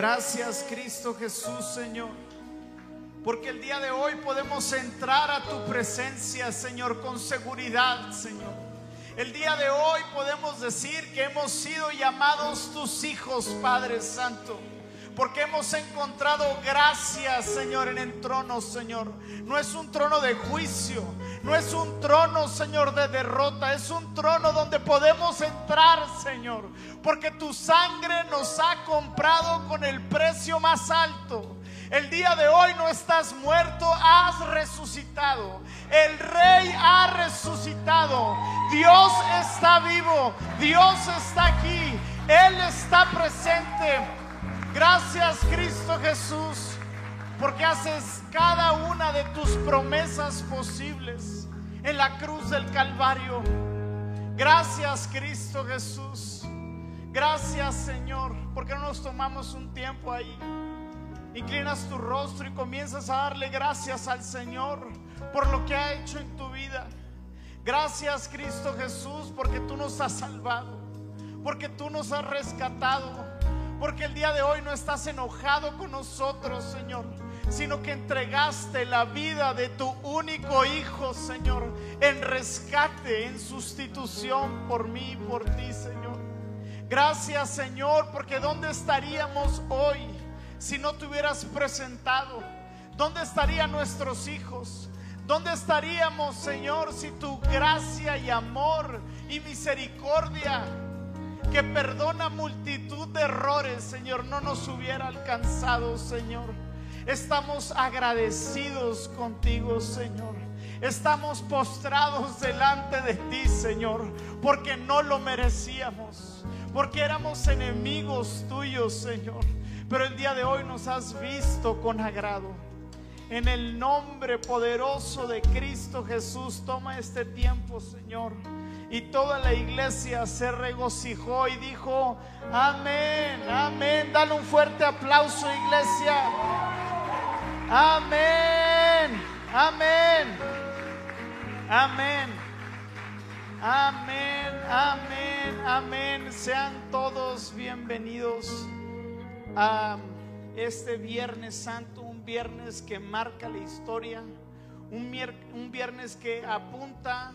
Gracias Cristo Jesús, Señor. Porque el día de hoy podemos entrar a tu presencia, Señor, con seguridad, Señor. El día de hoy podemos decir que hemos sido llamados tus hijos, Padre Santo porque hemos encontrado gracias, Señor, en el trono, Señor. No es un trono de juicio, no es un trono, Señor, de derrota, es un trono donde podemos entrar, Señor, porque tu sangre nos ha comprado con el precio más alto. El día de hoy no estás muerto, has resucitado. El rey ha resucitado. Dios está vivo. Dios está aquí. Él está presente. Gracias Cristo Jesús, porque haces cada una de tus promesas posibles en la cruz del Calvario. Gracias Cristo Jesús. Gracias Señor, porque no nos tomamos un tiempo ahí. Inclinas tu rostro y comienzas a darle gracias al Señor por lo que ha hecho en tu vida. Gracias Cristo Jesús porque tú nos has salvado, porque tú nos has rescatado porque el día de hoy no estás enojado con nosotros, Señor, sino que entregaste la vida de tu único Hijo, Señor, en rescate, en sustitución por mí y por ti, Señor. Gracias, Señor, porque ¿dónde estaríamos hoy si no te hubieras presentado? ¿Dónde estarían nuestros hijos? ¿Dónde estaríamos, Señor, si tu gracia y amor y misericordia que perdona multitud de errores, Señor, no nos hubiera alcanzado, Señor. Estamos agradecidos contigo, Señor. Estamos postrados delante de ti, Señor, porque no lo merecíamos, porque éramos enemigos tuyos, Señor. Pero el día de hoy nos has visto con agrado. En el nombre poderoso de Cristo Jesús, toma este tiempo, Señor y toda la iglesia se regocijó y dijo, amén, amén. Dale un fuerte aplauso, iglesia. Amén, amén, amén, amén, amén, amén. Sean todos bienvenidos a este Viernes Santo, un viernes que marca la historia, un, un viernes que apunta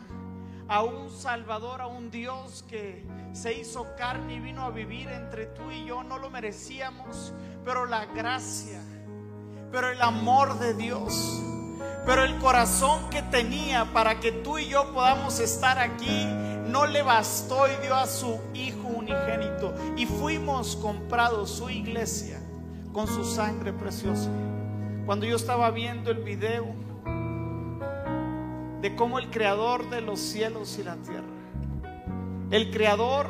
a un Salvador, a un Dios que se hizo carne y vino a vivir entre tú y yo. No lo merecíamos, pero la gracia, pero el amor de Dios, pero el corazón que tenía para que tú y yo podamos estar aquí, no le bastó y dio a su Hijo unigénito. Y fuimos comprados su iglesia con su sangre preciosa. Cuando yo estaba viendo el video, de cómo el creador de los cielos y la tierra, el creador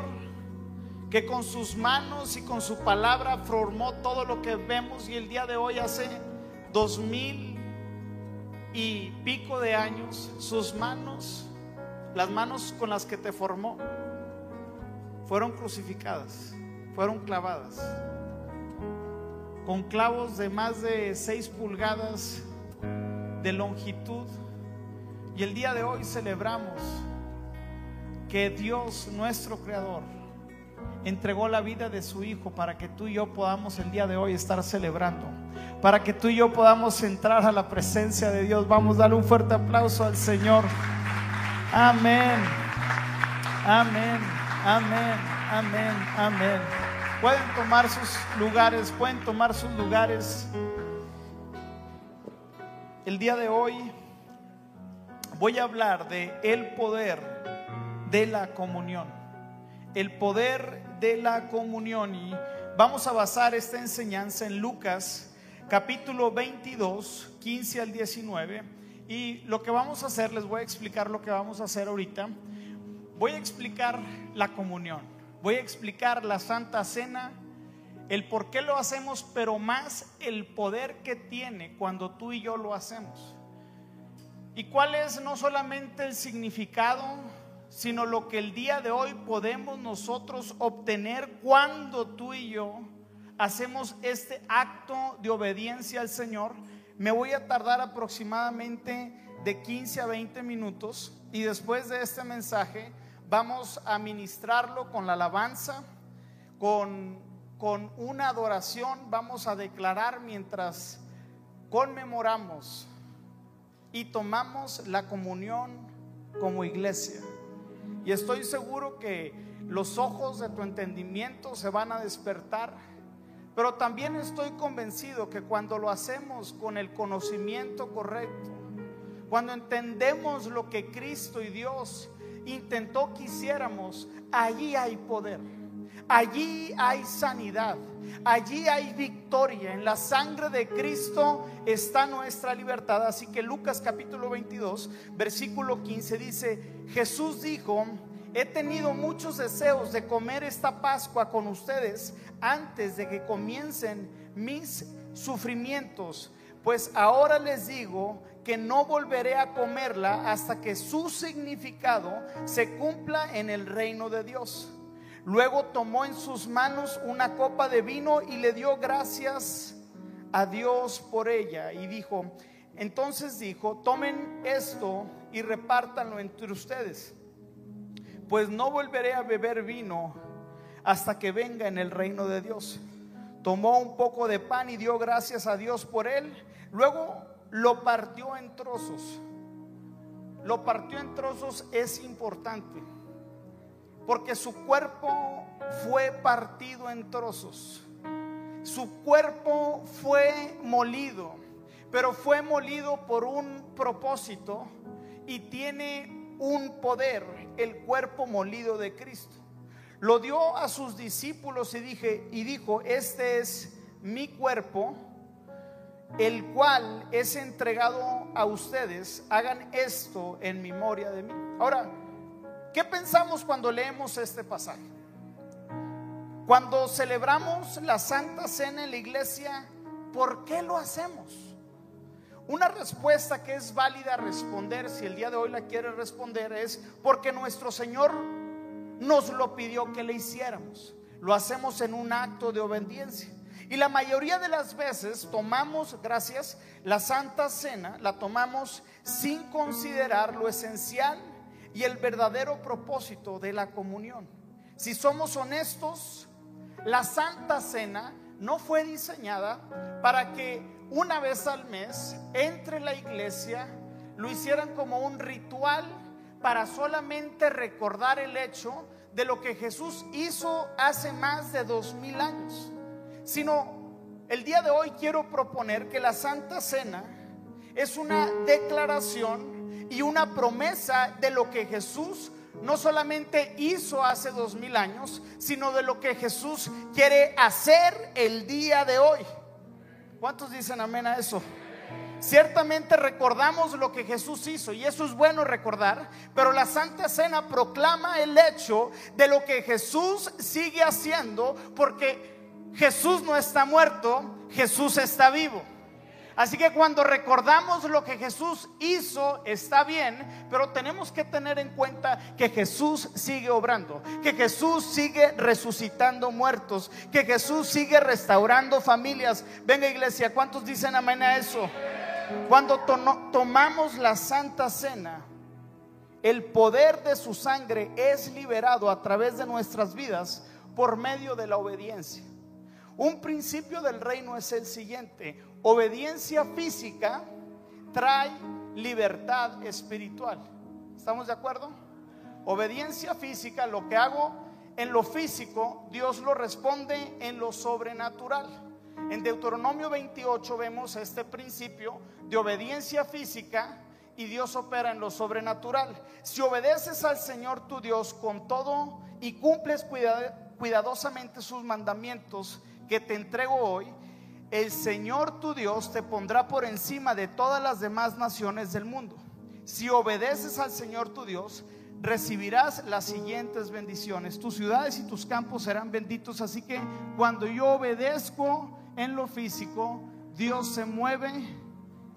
que con sus manos y con su palabra formó todo lo que vemos y el día de hoy hace dos mil y pico de años, sus manos, las manos con las que te formó, fueron crucificadas, fueron clavadas, con clavos de más de seis pulgadas de longitud. Y el día de hoy celebramos que Dios, nuestro Creador, entregó la vida de su Hijo para que tú y yo podamos el día de hoy estar celebrando, para que tú y yo podamos entrar a la presencia de Dios. Vamos a darle un fuerte aplauso al Señor. Amén. Amén. Amén. Amén. Amén. Pueden tomar sus lugares, pueden tomar sus lugares. El día de hoy voy a hablar de el poder de la comunión. El poder de la comunión y vamos a basar esta enseñanza en Lucas capítulo 22, 15 al 19 y lo que vamos a hacer, les voy a explicar lo que vamos a hacer ahorita. Voy a explicar la comunión, voy a explicar la Santa Cena, el por qué lo hacemos, pero más el poder que tiene cuando tú y yo lo hacemos. ¿Y cuál es no solamente el significado, sino lo que el día de hoy podemos nosotros obtener cuando tú y yo hacemos este acto de obediencia al Señor? Me voy a tardar aproximadamente de 15 a 20 minutos y después de este mensaje vamos a ministrarlo con la alabanza, con con una adoración vamos a declarar mientras conmemoramos y tomamos la comunión como iglesia. Y estoy seguro que los ojos de tu entendimiento se van a despertar, pero también estoy convencido que cuando lo hacemos con el conocimiento correcto, cuando entendemos lo que Cristo y Dios intentó que hiciéramos, allí hay poder. Allí hay sanidad, allí hay victoria. En la sangre de Cristo está nuestra libertad. Así que Lucas capítulo 22, versículo 15 dice, Jesús dijo, he tenido muchos deseos de comer esta Pascua con ustedes antes de que comiencen mis sufrimientos, pues ahora les digo que no volveré a comerla hasta que su significado se cumpla en el reino de Dios. Luego tomó en sus manos una copa de vino y le dio gracias a Dios por ella. Y dijo, entonces dijo, tomen esto y repártanlo entre ustedes, pues no volveré a beber vino hasta que venga en el reino de Dios. Tomó un poco de pan y dio gracias a Dios por él. Luego lo partió en trozos. Lo partió en trozos es importante porque su cuerpo fue partido en trozos. Su cuerpo fue molido, pero fue molido por un propósito y tiene un poder, el cuerpo molido de Cristo. Lo dio a sus discípulos y dije y dijo, "Este es mi cuerpo, el cual es entregado a ustedes. Hagan esto en memoria de mí." Ahora, ¿Qué pensamos cuando leemos este pasaje? Cuando celebramos la Santa Cena en la iglesia, ¿por qué lo hacemos? Una respuesta que es válida responder, si el día de hoy la quiere responder, es porque nuestro Señor nos lo pidió que le hiciéramos. Lo hacemos en un acto de obediencia. Y la mayoría de las veces tomamos, gracias, la Santa Cena, la tomamos sin considerar lo esencial y el verdadero propósito de la comunión. Si somos honestos, la Santa Cena no fue diseñada para que una vez al mes entre la iglesia lo hicieran como un ritual para solamente recordar el hecho de lo que Jesús hizo hace más de dos mil años, sino el día de hoy quiero proponer que la Santa Cena es una declaración y una promesa de lo que Jesús no solamente hizo hace dos mil años, sino de lo que Jesús quiere hacer el día de hoy. ¿Cuántos dicen amén a eso? Ciertamente recordamos lo que Jesús hizo y eso es bueno recordar, pero la Santa Cena proclama el hecho de lo que Jesús sigue haciendo porque Jesús no está muerto, Jesús está vivo. Así que cuando recordamos lo que Jesús hizo, está bien, pero tenemos que tener en cuenta que Jesús sigue obrando, que Jesús sigue resucitando muertos, que Jesús sigue restaurando familias. Venga iglesia, ¿cuántos dicen amén a eso? Cuando tomamos la Santa Cena, el poder de su sangre es liberado a través de nuestras vidas por medio de la obediencia. Un principio del reino es el siguiente. Obediencia física trae libertad espiritual. ¿Estamos de acuerdo? Obediencia física, lo que hago en lo físico, Dios lo responde en lo sobrenatural. En Deuteronomio 28 vemos este principio de obediencia física y Dios opera en lo sobrenatural. Si obedeces al Señor tu Dios con todo y cumples cuidadosamente sus mandamientos, que te entrego hoy, el Señor tu Dios te pondrá por encima de todas las demás naciones del mundo. Si obedeces al Señor tu Dios, recibirás las siguientes bendiciones. Tus ciudades y tus campos serán benditos. Así que cuando yo obedezco en lo físico, Dios se mueve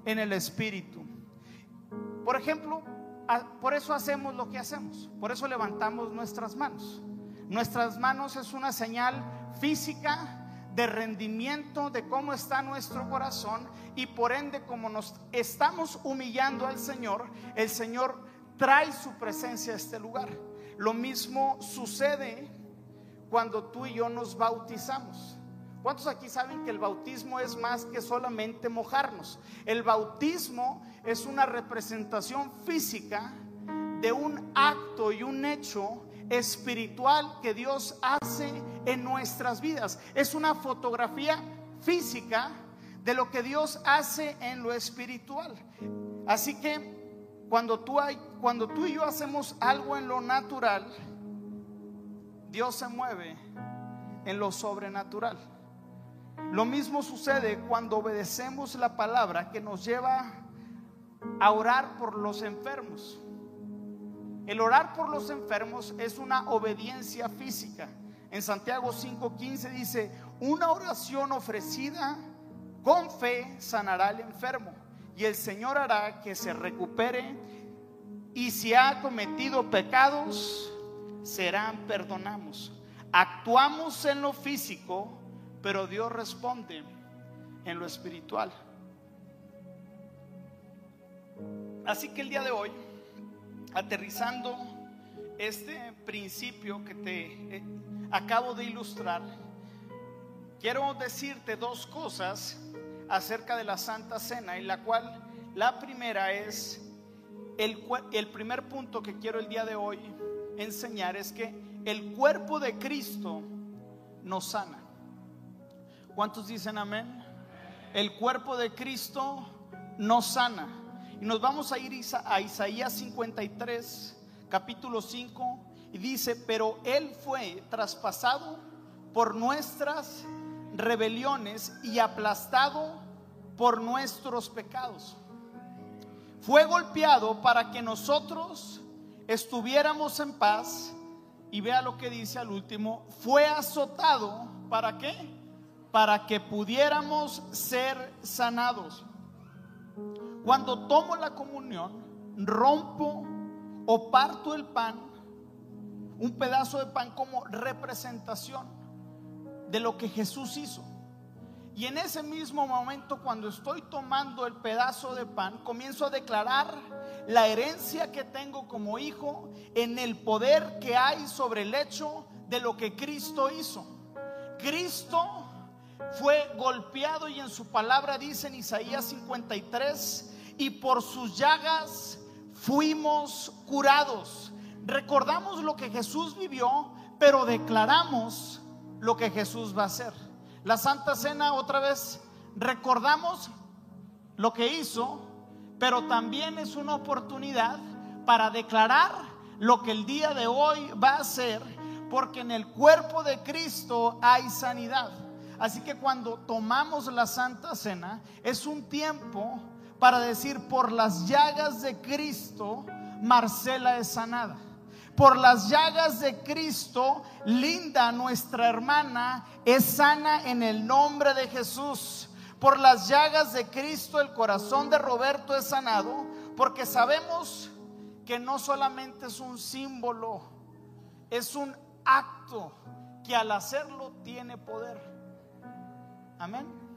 en el espíritu. Por ejemplo, por eso hacemos lo que hacemos. Por eso levantamos nuestras manos. Nuestras manos es una señal física de rendimiento de cómo está nuestro corazón y por ende como nos estamos humillando al Señor, el Señor trae su presencia a este lugar. Lo mismo sucede cuando tú y yo nos bautizamos. ¿Cuántos aquí saben que el bautismo es más que solamente mojarnos? El bautismo es una representación física de un acto y un hecho espiritual que Dios hace en nuestras vidas. Es una fotografía física de lo que Dios hace en lo espiritual. Así que cuando tú, hay, cuando tú y yo hacemos algo en lo natural, Dios se mueve en lo sobrenatural. Lo mismo sucede cuando obedecemos la palabra que nos lleva a orar por los enfermos. El orar por los enfermos es una obediencia física. En Santiago 5:15 dice, una oración ofrecida con fe sanará al enfermo y el Señor hará que se recupere y si ha cometido pecados, serán perdonados. Actuamos en lo físico, pero Dios responde en lo espiritual. Así que el día de hoy, aterrizando este principio que te eh, acabo de ilustrar, quiero decirte dos cosas acerca de la Santa Cena, en la cual la primera es, el, el primer punto que quiero el día de hoy enseñar es que el cuerpo de Cristo nos sana. ¿Cuántos dicen amén? El cuerpo de Cristo nos sana. Y nos vamos a ir a Isaías 53, capítulo 5, y dice, pero Él fue traspasado por nuestras rebeliones y aplastado por nuestros pecados. Fue golpeado para que nosotros estuviéramos en paz. Y vea lo que dice al último, fue azotado para qué? para que pudiéramos ser sanados. Cuando tomo la comunión, rompo o parto el pan, un pedazo de pan como representación de lo que Jesús hizo. Y en ese mismo momento, cuando estoy tomando el pedazo de pan, comienzo a declarar la herencia que tengo como hijo en el poder que hay sobre el hecho de lo que Cristo hizo. Cristo fue golpeado y en su palabra dice en Isaías 53, y por sus llagas fuimos curados. Recordamos lo que Jesús vivió, pero declaramos lo que Jesús va a hacer. La Santa Cena otra vez recordamos lo que hizo, pero también es una oportunidad para declarar lo que el día de hoy va a hacer, porque en el cuerpo de Cristo hay sanidad. Así que cuando tomamos la Santa Cena es un tiempo para decir, por las llagas de Cristo, Marcela es sanada. Por las llagas de Cristo, Linda, nuestra hermana, es sana en el nombre de Jesús. Por las llagas de Cristo, el corazón de Roberto es sanado, porque sabemos que no solamente es un símbolo, es un acto que al hacerlo tiene poder. Amén.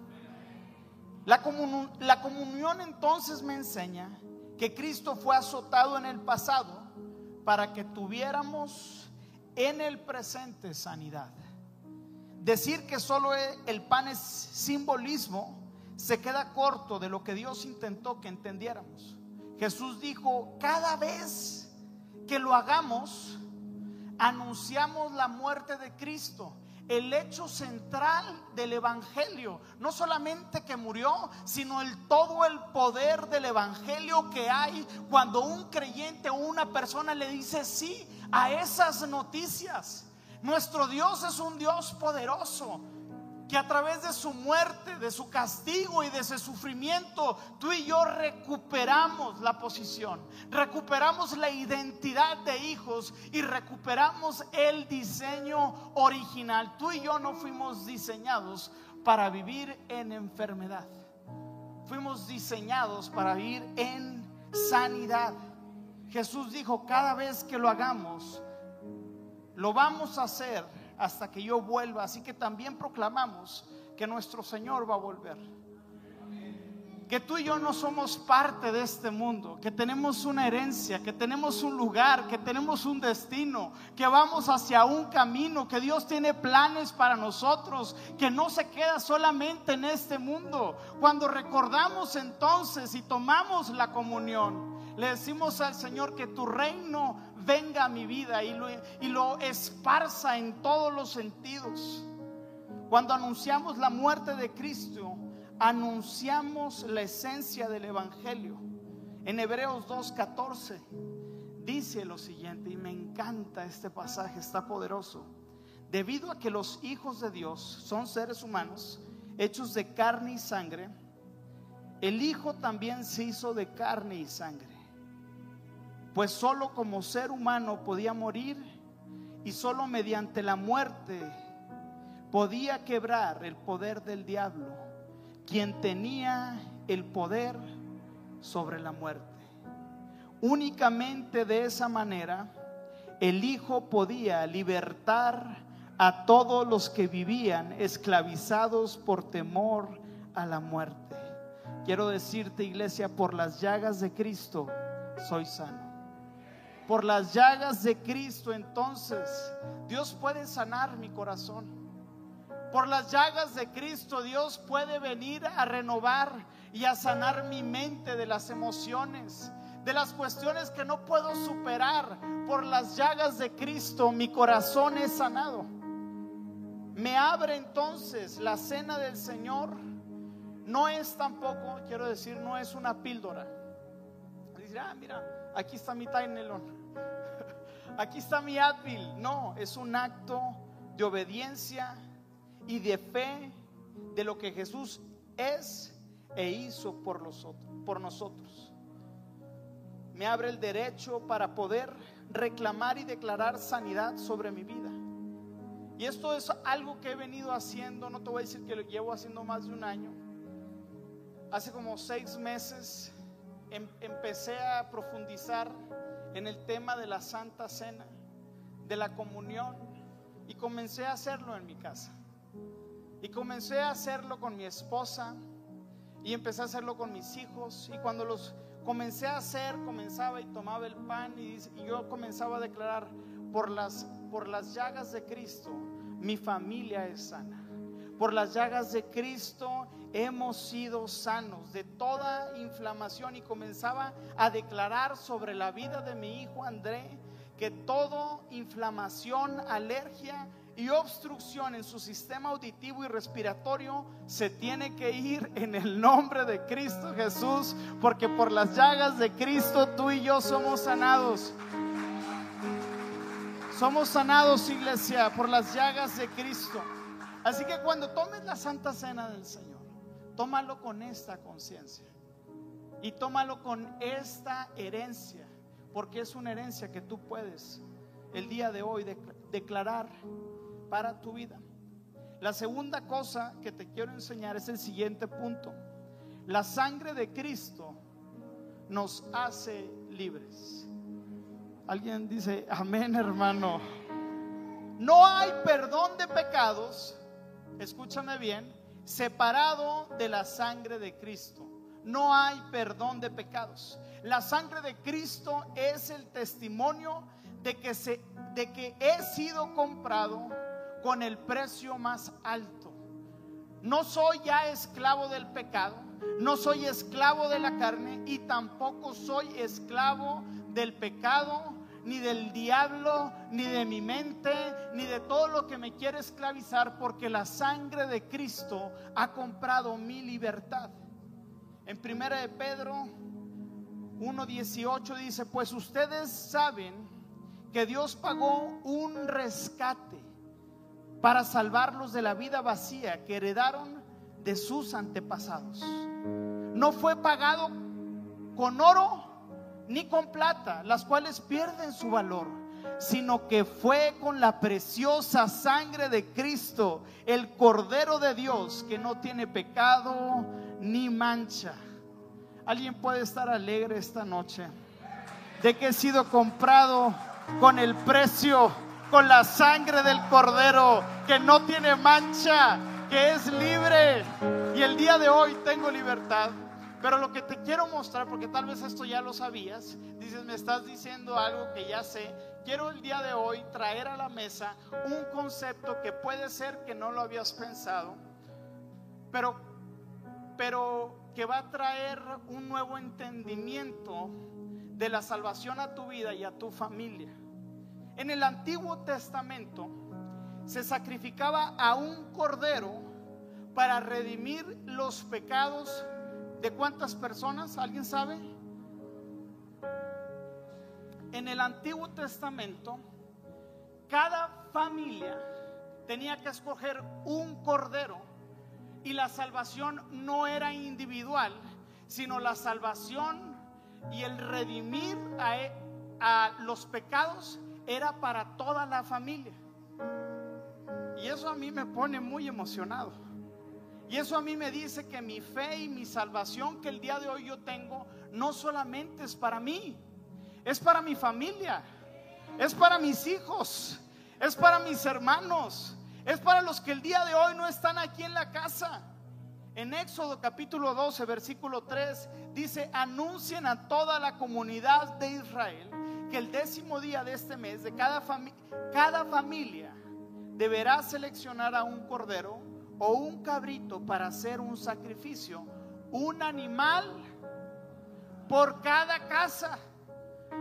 La, comunión entonces me enseña que Cristo fue azotado en el pasado para que tuviéramos en el presente sanidad. Decir que solo e, el pan es simbolismo se queda corto de lo que Dios intentó que entendiéramos. Jesús dijo, cada vez que lo hagamos, anunciamos la muerte de Cristo el hecho central del Evangelio. No solamente que murió, sino el todo el poder del Evangelio que hay cuando un creyente o una persona le dice sí a esas noticias. Nuestro Dios es un Dios poderoso que a través de su muerte, de su castigo y de ese sufrimiento, tú y yo recuperamos la posición, recuperamos la identidad de hijos y recuperamos el diseño original. Tú y yo no fuimos diseñados para vivir en enfermedad, fuimos diseñados para vivir en sanidad. Jesús dijo, cada vez que lo hagamos, lo vamos a hacer hasta que yo vuelva. Así que también proclamamos que nuestro Señor va a volver. que tú y yo no somos parte de este mundo, que tenemos una herencia, que tenemos un lugar, que tenemos un destino, que vamos hacia un camino, que Dios tiene planes para nosotros, que no se queda solamente en este mundo. Cuando recordamos entonces y tomamos la comunión, le decimos al Señor que tu reino venga a mi vida y lo, y lo esparza en todos los sentidos. Cuando anunciamos la muerte de Cristo, anunciamos la esencia del Evangelio. En Hebreos 2.14 dice lo siguiente, y me encanta este pasaje, está poderoso. Debido a que los hijos de Dios son seres humanos, hechos de carne y sangre, el Hijo también se hizo de carne y sangre. Pues solo como ser humano podía morir y solo mediante la muerte podía quebrar el poder del diablo quien tenía el poder sobre la muerte. Únicamente de esa manera el Hijo podía libertar a todos los que vivían esclavizados por temor a la muerte. Quiero decirte, iglesia, por las llagas de Cristo soy sano. Por las llagas de Cristo entonces Dios puede sanar mi corazón. Por las llagas de Cristo Dios puede venir a renovar y a sanar mi mente de las emociones, de las cuestiones que no puedo superar. Por las llagas de Cristo mi corazón es sanado. Me abre entonces la cena del Señor. No es tampoco, quiero decir, no es una píldora. Dice, ah, mira, aquí está mi Tainelon. Aquí está mi Advil. No, es un acto de obediencia y de fe de lo que Jesús es e hizo por nosotros, por nosotros. Me abre el derecho para poder reclamar y declarar sanidad sobre mi vida. Y esto es algo que he venido haciendo, no te voy a decir que lo llevo haciendo más de un año. Hace como seis meses em, empecé a profundizar en el tema de la Santa Cena, de la comunión, y comencé a hacerlo en mi casa. Y comencé a hacerlo con mi esposa y empecé a hacerlo con mis hijos. Y cuando los comencé a hacer, comenzaba y tomaba el pan y, yo comenzaba a declarar, por las, por las llagas de Cristo, mi familia es sana. Por las llagas de Cristo hemos sido sanos de toda inflamación y comenzaba a declarar sobre la vida de mi hijo André que toda inflamación, alergia, y obstrucción en su sistema auditivo y respiratorio se tiene que ir en el nombre de Cristo Jesús, porque por las llagas de Cristo tú y yo somos sanados. Somos sanados, iglesia, por las llagas de Cristo. Así que cuando tomes la Santa Cena del Señor, tómalo con esta conciencia y tómalo con esta herencia, porque es una herencia que tú puedes el día de hoy declarar para tu vida. La segunda cosa que te quiero enseñar es el siguiente punto. La sangre de Cristo nos hace libres. Alguien dice, amén hermano. No hay perdón de pecados, escúchame bien, separado de la sangre de Cristo. No hay perdón de pecados. La sangre de Cristo es el testimonio de que, se, de que he sido comprado con el precio más alto. No soy ya esclavo del pecado, no soy esclavo de la carne y tampoco soy esclavo del pecado, ni del diablo, ni de mi mente, ni de todo lo que me quiere esclavizar, porque la sangre de Cristo ha comprado mi libertad. En primera de Pedro 1.18 dice, pues ustedes saben que Dios pagó un rescate para salvarlos de la vida vacía que heredaron de sus antepasados. No fue pagado con oro ni con plata, las cuales pierden su valor, sino que fue con la preciosa sangre de Cristo, el Cordero de Dios, que no tiene pecado ni mancha. ¿Alguien puede estar alegre esta noche de que he sido comprado con el precio con la sangre del cordero que no tiene mancha, que es libre. Y el día de hoy tengo libertad. Pero lo que te quiero mostrar, porque tal vez esto ya lo sabías, dices, me estás diciendo algo que ya sé, quiero el día de hoy traer a la mesa un concepto que puede ser que no lo habías pensado, pero, pero que va a traer un nuevo entendimiento de la salvación a tu vida y a tu familia. En el Antiguo Testamento se sacrificaba a un cordero para redimir los pecados de cuántas personas, ¿alguien sabe? En el Antiguo Testamento, cada familia tenía que escoger un cordero y la salvación no era individual, sino la salvación y el redimir a, e, a los pecados era para toda la familia. Y eso a mí me pone muy emocionado. Y eso a mí me dice que mi fe y mi salvación que el día de hoy yo tengo no solamente es para mí, es para mi familia, es para mis hijos, es para mis hermanos, es para los que el día de hoy no están aquí en la casa. En Éxodo capítulo 12, versículo 3, dice, anuncien a toda la comunidad de Israel que el décimo día de este mes de cada, cada familia deberá seleccionar a un cordero o un cabrito para hacer un sacrificio, un animal por cada casa.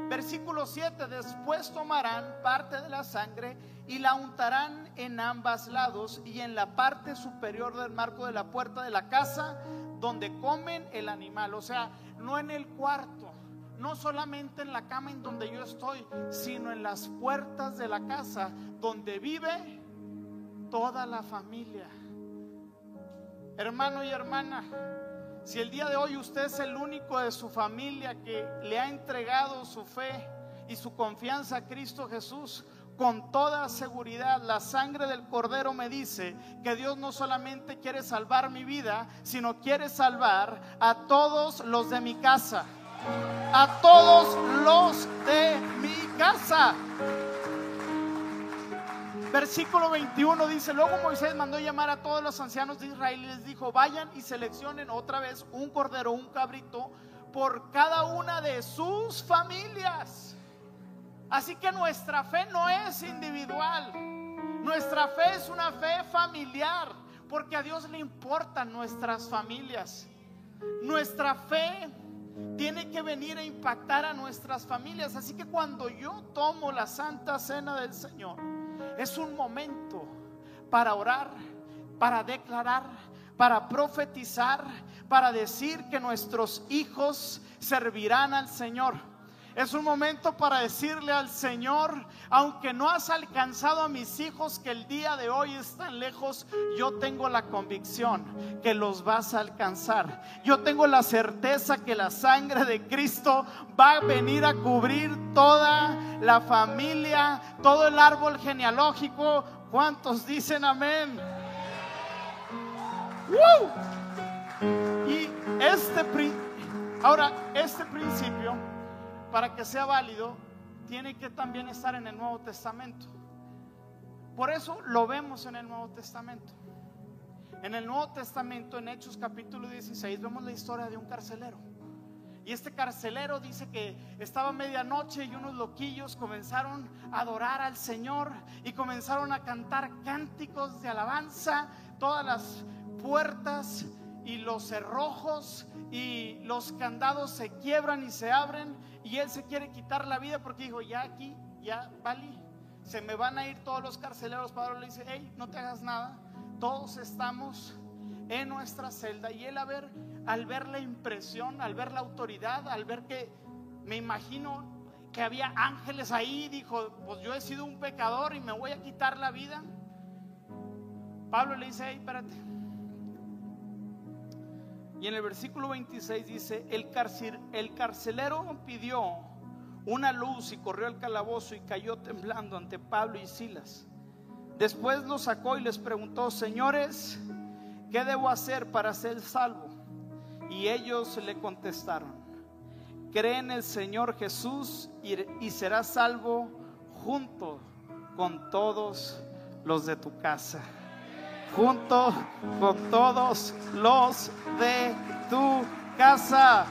Versículo 7, después tomarán parte de la sangre y la untarán en ambos lados y en la parte superior del marco de la puerta de la casa donde comen el animal, o sea, no en el cuarto no solamente en la cama en donde yo estoy, sino en las puertas de la casa donde vive toda la familia. Hermano y hermana, si el día de hoy usted es el único de su familia que le ha entregado su fe y su confianza a Cristo Jesús, con toda seguridad la sangre del cordero me dice que Dios no solamente quiere salvar mi vida, sino quiere salvar a todos los de mi casa a todos los de mi casa. Versículo 21 dice, luego Moisés mandó llamar a todos los ancianos de Israel y les dijo, vayan y seleccionen otra vez un cordero, un cabrito, por cada una de sus familias. Así que nuestra fe no es individual, nuestra fe es una fe familiar, porque a Dios le importan nuestras familias. Nuestra fe tiene que venir a impactar a nuestras familias. Así que cuando yo tomo la Santa Cena del Señor, es un momento para orar, para declarar, para profetizar, para decir que nuestros hijos servirán al Señor es un momento para decirle al Señor, aunque no has alcanzado a mis hijos que el día de hoy están lejos, yo tengo la convicción que los vas a alcanzar. Yo tengo la certeza que la sangre de Cristo va a venir a cubrir toda la familia, todo el árbol genealógico. ¿Cuántos dicen amén? Y este, ahora, este principio para que sea válido, tiene que también estar en el Nuevo Testamento. Por eso lo vemos en el Nuevo Testamento. En el Nuevo Testamento, en Hechos capítulo 16, vemos la historia de un carcelero. Y este carcelero dice que estaba medianoche y unos loquillos comenzaron a adorar al Señor y comenzaron a cantar cánticos de alabanza. Todas las puertas y los cerrojos y los candados se quiebran y se abren y él se quiere quitar la vida porque dijo, ya aquí, ya valí, se me van a ir todos los carceleros. Pablo le dice, hey, no te hagas nada, todos estamos en nuestra celda. Y él a ver, al ver la impresión, al ver la autoridad, al ver que me imagino que había ángeles ahí, dijo, pues yo he sido un pecador y me voy a quitar la vida. Pablo le dice, hey, espérate. Y en el versículo 26 dice, el, el carcelero pidió una luz y corrió al calabozo y cayó temblando ante Pablo y Silas. Después lo sacó y les preguntó, señores, ¿qué debo hacer para ser salvo? Y ellos le contestaron, cree en el Señor Jesús y, y serás salvo junto con todos los de tu casa junto con todos los de tu casa.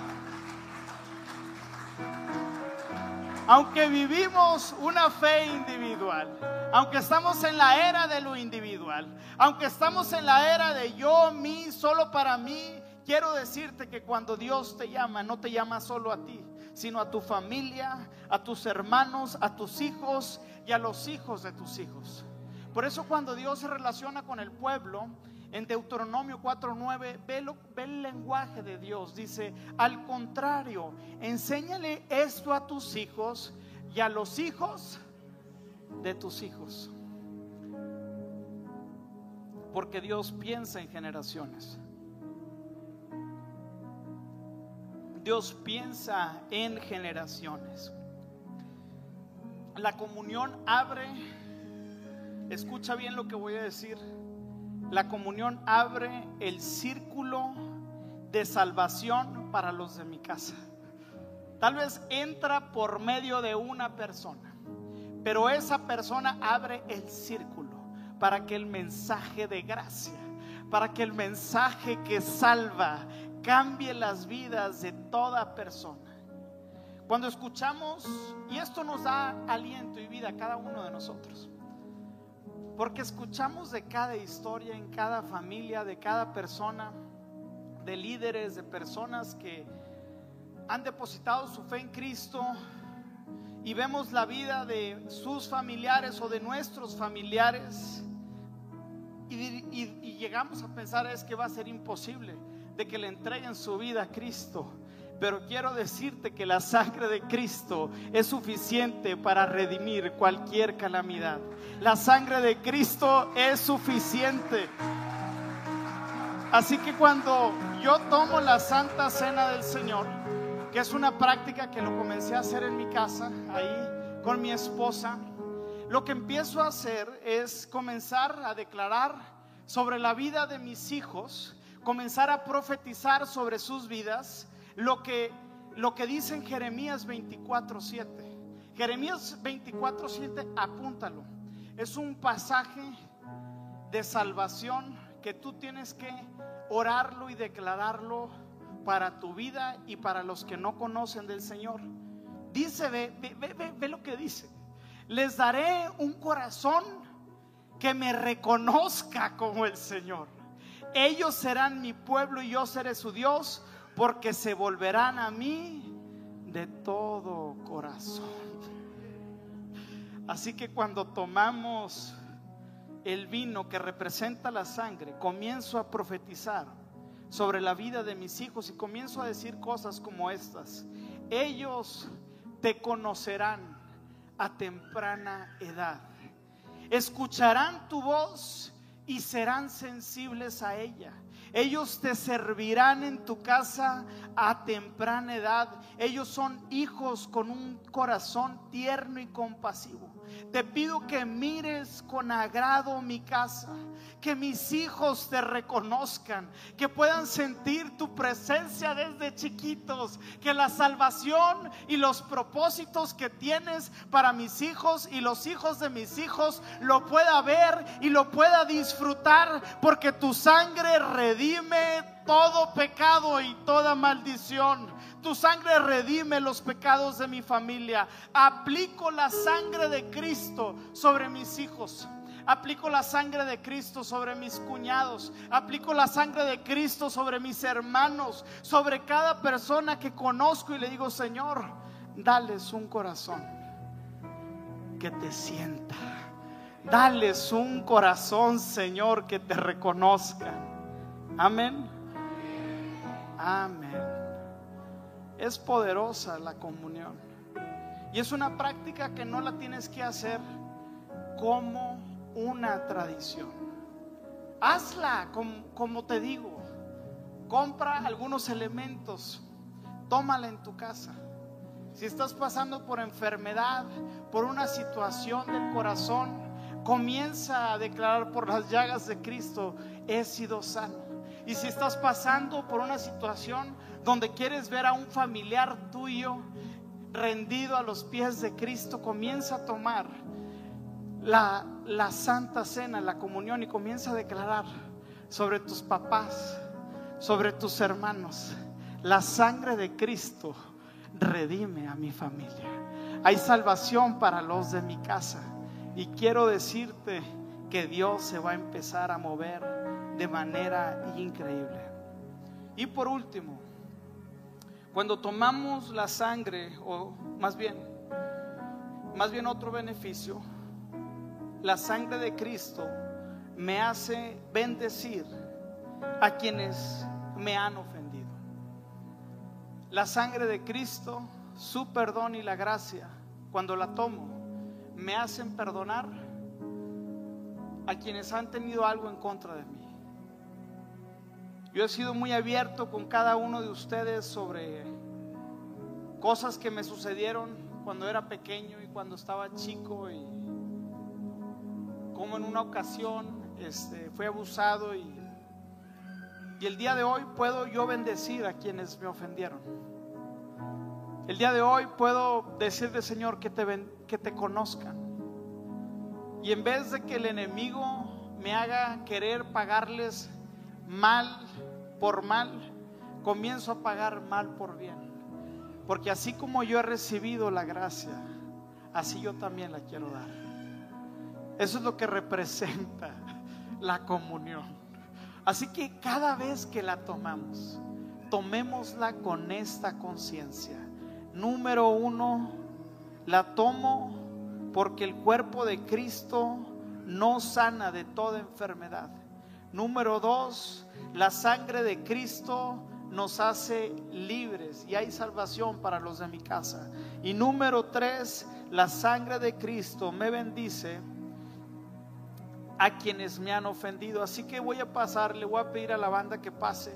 Aunque vivimos una fe individual, aunque estamos en la era de lo individual, aunque estamos en la era de yo, mí, solo para mí, quiero decirte que cuando Dios te llama, no te llama solo a ti, sino a tu familia, a tus hermanos, a tus hijos y a los hijos de tus hijos. Por eso cuando Dios se relaciona con el pueblo, en Deuteronomio 4:9 ve, ve el lenguaje de Dios. Dice, al contrario, enséñale esto a tus hijos y a los hijos de tus hijos. Porque Dios piensa en generaciones. Dios piensa en generaciones. La comunión abre, escucha bien lo que voy a decir, la comunión abre el círculo de salvación para los de mi casa. Tal vez entra por medio de una persona, pero esa persona abre el círculo para que el mensaje de gracia, para que el mensaje que salva cambie las vidas de toda persona. Cuando escuchamos, y esto nos da aliento y vida a cada uno de nosotros, porque escuchamos de cada historia, en cada familia, de cada persona, de líderes, de personas que han depositado su fe en Cristo y vemos la vida de sus familiares o de nuestros familiares y, llegamos a pensar es que va a ser imposible de que le entreguen su vida a Cristo. Pero quiero decirte que la sangre de Cristo es suficiente para redimir cualquier calamidad. La sangre de Cristo es suficiente. Así que cuando yo tomo la Santa Cena del Señor, que es una práctica que lo comencé a hacer en mi casa, ahí con mi esposa, lo que empiezo a hacer es comenzar a declarar sobre la vida de mis hijos, comenzar a profetizar sobre sus vidas lo que, lo que dice en Jeremías 24:7. Jeremías 24:7, apúntalo. Es un pasaje de salvación que tú tienes que orarlo y declararlo para tu vida y para los que no conocen del Señor. Dice, ve, ve, ve, ve lo que dice. Les daré un corazón que me reconozca como el Señor. Ellos serán mi pueblo y yo seré su Dios porque se volverán a mí de todo corazón. Así que cuando tomamos el vino que representa la sangre, comienzo a profetizar sobre la vida de mis hijos y comienzo a decir cosas como estas. Ellos te conocerán a temprana edad. Escucharán tu voz y serán sensibles a ella. Ellos te servirán en tu casa a temprana edad. Ellos son hijos con un corazón tierno y compasivo. Te pido que mires con agrado mi casa, que mis hijos te reconozcan, que puedan sentir tu presencia desde chiquitos, que la salvación y los propósitos que tienes para mis hijos y los hijos de mis hijos lo pueda ver y lo pueda disfrutar, porque tu sangre redime todo pecado y toda maldición. Tu sangre redime los pecados de mi familia. Aplico la sangre de Cristo sobre mis hijos. Aplico la sangre de Cristo sobre mis cuñados. Aplico la sangre de Cristo sobre mis hermanos. Sobre cada persona que conozco y le digo, Señor, dales un corazón que te sienta. Dales un corazón, Señor, que te reconozca. Amén. Amén. Es poderosa la comunión. Y es una práctica que no la tienes que hacer como una tradición. Hazla como, te digo. Compra algunos elementos. Tómala en tu casa. Si estás pasando por enfermedad, por una situación del corazón, comienza a declarar por las llagas de Cristo, he sido sano. Y si estás pasando por una situación donde quieres ver a un familiar tuyo rendido a los pies de Cristo, comienza a tomar la, la santa cena, la comunión y comienza a declarar sobre tus papás, sobre tus hermanos, La sangre de Cristo redime a mi familia. Hay salvación para los de mi casa. Y quiero decirte que Dios se va a empezar a mover de manera increíble. Y por último, cuando tomamos la sangre, o más bien, más bien otro beneficio, la sangre de Cristo me hace bendecir a quienes me han ofendido. La sangre de Cristo, su perdón y la gracia, cuando la tomo, me hacen perdonar a quienes han tenido algo en contra de mí. Yo he sido muy abierto con cada uno de ustedes sobre cosas que me sucedieron cuando era pequeño y cuando estaba chico y como en una ocasión este, fui abusado y, y el día de hoy puedo yo bendecir a quienes me ofendieron. El día de hoy puedo decirle Señor que te, que te conozcan. Y en vez de que el enemigo me haga querer pagarles mal por mal, comienzo a pagar mal por bien. Porque así como yo he recibido la gracia, así yo también la quiero dar. Eso es lo que representa la comunión. Así que cada vez que la tomamos, tomémosla con esta conciencia. Número uno, la tomo porque el cuerpo de Cristo no sana de toda enfermedad. Número dos, la sangre de Cristo nos hace libres y hay salvación para los de mi casa. Y número tres, la sangre de Cristo me bendice a quienes me han ofendido. Así que voy a pasar, le voy a pedir a la banda que pase.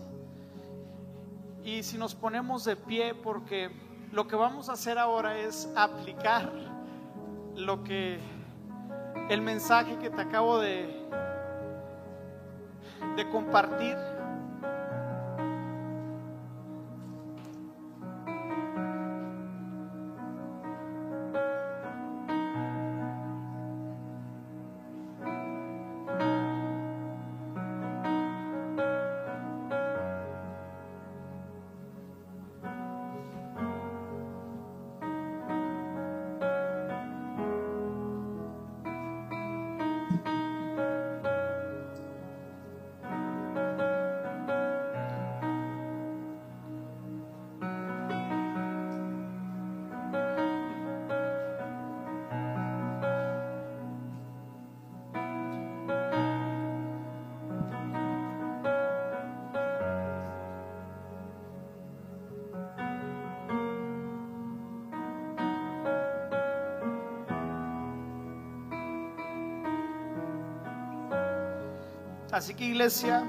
Y si nos ponemos de pie, porque lo que vamos a hacer ahora es aplicar lo que el mensaje que te acabo de de compartir. Así que iglesia,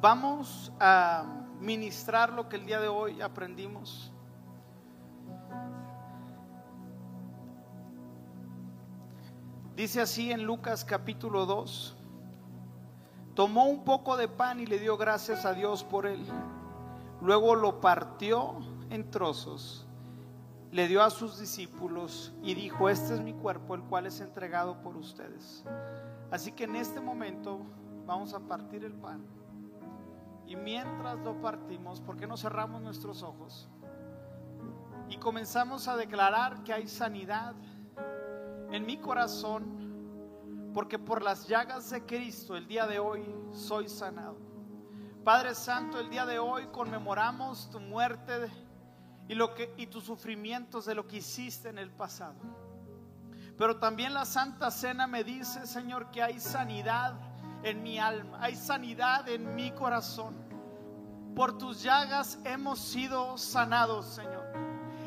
vamos a ministrar lo que el día de hoy aprendimos. Dice así en Lucas capítulo 2, tomó un poco de pan y le dio gracias a Dios por él. Luego lo partió en trozos le dio a sus discípulos y dijo, este es mi cuerpo, el cual es entregado por ustedes. Así que en este momento vamos a partir el pan. Y mientras lo partimos, ¿por qué no cerramos nuestros ojos? Y comenzamos a declarar que hay sanidad en mi corazón, porque por las llagas de Cristo el día de hoy soy sanado. Padre Santo, el día de hoy conmemoramos tu muerte y, lo que, y tus sufrimientos de lo que hiciste en el pasado. Pero también la Santa Cena me dice, Señor, que hay sanidad en mi alma, hay sanidad en mi corazón. Por tus llagas hemos sido sanados, Señor.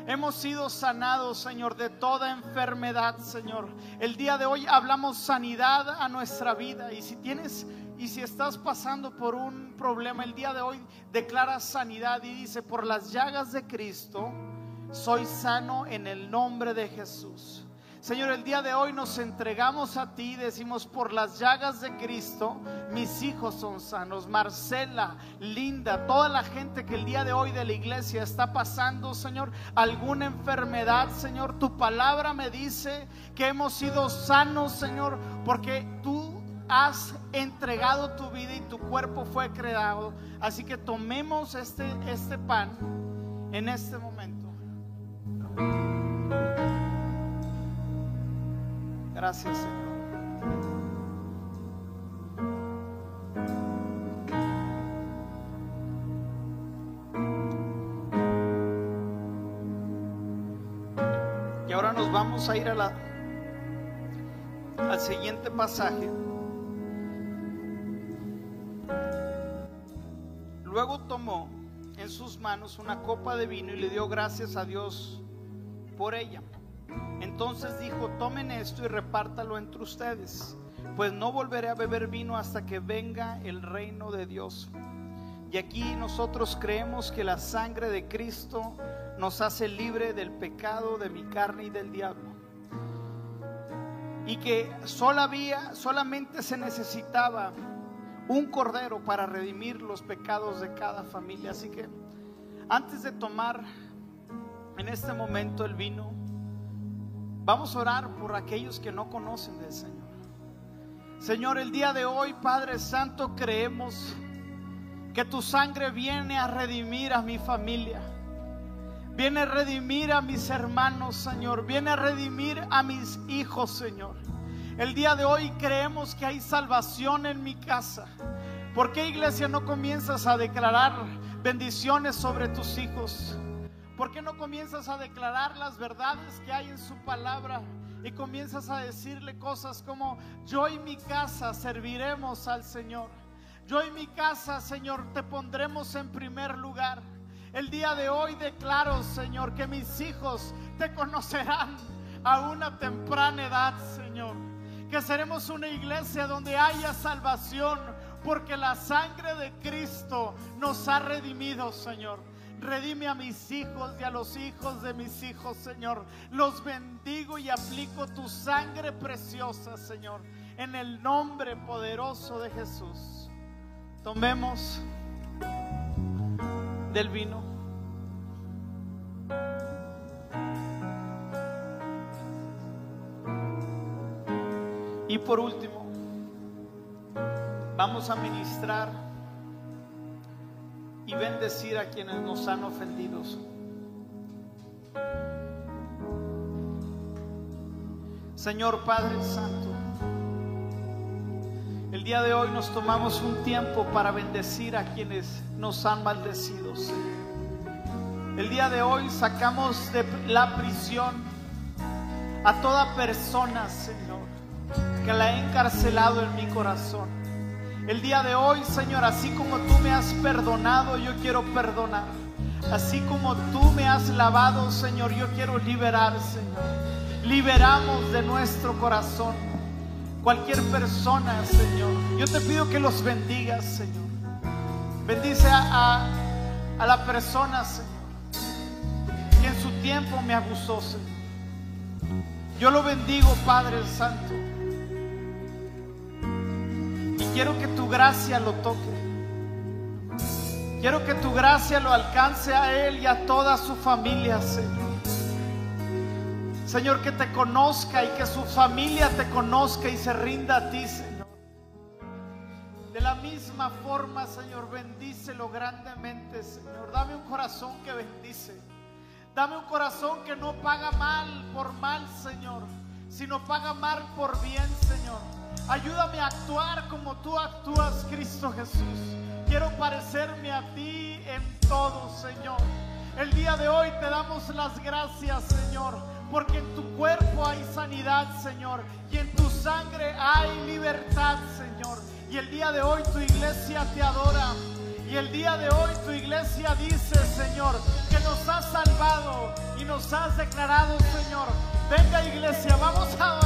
Hemos sido sanados, Señor, de toda enfermedad, Señor. El día de hoy hablamos sanidad a nuestra vida. Y si tienes y si estás pasando por un problema el día de hoy, declara sanidad y dice, por las llagas de Cristo, soy sano en el nombre de Jesús. Señor, el día de hoy nos entregamos a ti, decimos, por las llagas de Cristo, mis hijos son sanos. Marcela, Linda, toda la gente que el día de hoy de la iglesia está pasando, Señor, alguna enfermedad, Señor, tu palabra me dice que hemos sido sanos, Señor, porque tú has entregado tu vida y tu cuerpo fue creado. Así que tomemos este, este pan en este momento. Gracias, Señor. Y ahora nos vamos a ir a la, al siguiente pasaje. Luego tomó en sus manos una copa de vino y le dio gracias a Dios por ella. Entonces dijo, tomen esto y repártalo entre ustedes, pues no volveré a beber vino hasta que venga el reino de Dios. Y aquí nosotros creemos que la sangre de Cristo nos hace libre del pecado de mi carne y del diablo. Y que solamente se necesitaba un cordero para redimir los pecados de cada familia. Así que antes de tomar en este momento el vino, vamos a orar por aquellos que no conocen del Señor. Señor, el día de hoy, Padre Santo, creemos que tu sangre viene a redimir a mi familia. Viene a redimir a mis hermanos, Señor. Viene a redimir a mis hijos, Señor. El día de hoy creemos que hay salvación en mi casa. ¿Por qué iglesia no comienzas a declarar bendiciones sobre tus hijos? ¿Por qué no comienzas a declarar las verdades que hay en su palabra? Y comienzas a decirle cosas como, yo y mi casa serviremos al Señor. Yo y mi casa, Señor, te pondremos en primer lugar. El día de hoy declaro, Señor, que mis hijos te conocerán a una temprana edad, Señor que seremos una iglesia donde haya salvación, porque la sangre de Cristo nos ha redimido, Señor. Redime a mis hijos y a los hijos de mis hijos, Señor. Los bendigo y aplico tu sangre preciosa, Señor, en el nombre poderoso de Jesús. Tomemos del vino. Y por último, vamos a ministrar y bendecir a quienes nos han ofendido. Señor Padre Santo, el día de hoy nos tomamos un tiempo para bendecir a quienes nos han maldecido. El día de hoy sacamos de la prisión a toda persona, Señor que la he encarcelado en mi corazón. El día de hoy, Señor, así como tú me has perdonado, yo quiero perdonar. Así como tú me has lavado, Señor, yo quiero liberar, Señor. Liberamos de nuestro corazón cualquier persona, Señor. Yo te pido que los bendigas, Señor. Bendice a, a la persona, Señor, que en su tiempo me abusó, Señor. Yo lo bendigo, Padre Santo. Quiero que tu gracia lo toque. Quiero que tu gracia lo alcance a Él y a toda su familia, Señor. Señor, que te conozca y que su familia te conozca y se rinda a ti, Señor. De la misma forma, Señor, bendícelo grandemente, Señor. Dame un corazón que bendice. Dame un corazón que no paga mal por mal, Señor, sino paga mal por bien, Señor. Ayúdame a actuar como tú actúas, Cristo Jesús. Quiero parecerme a ti en todo, Señor. El día de hoy te damos las gracias, Señor, porque en tu cuerpo hay sanidad, Señor, y en tu sangre hay libertad, Señor. Y el día de hoy tu iglesia te adora. Y el día de hoy tu iglesia dice, Señor, que nos has salvado y nos has declarado, Señor. Venga iglesia, vamos a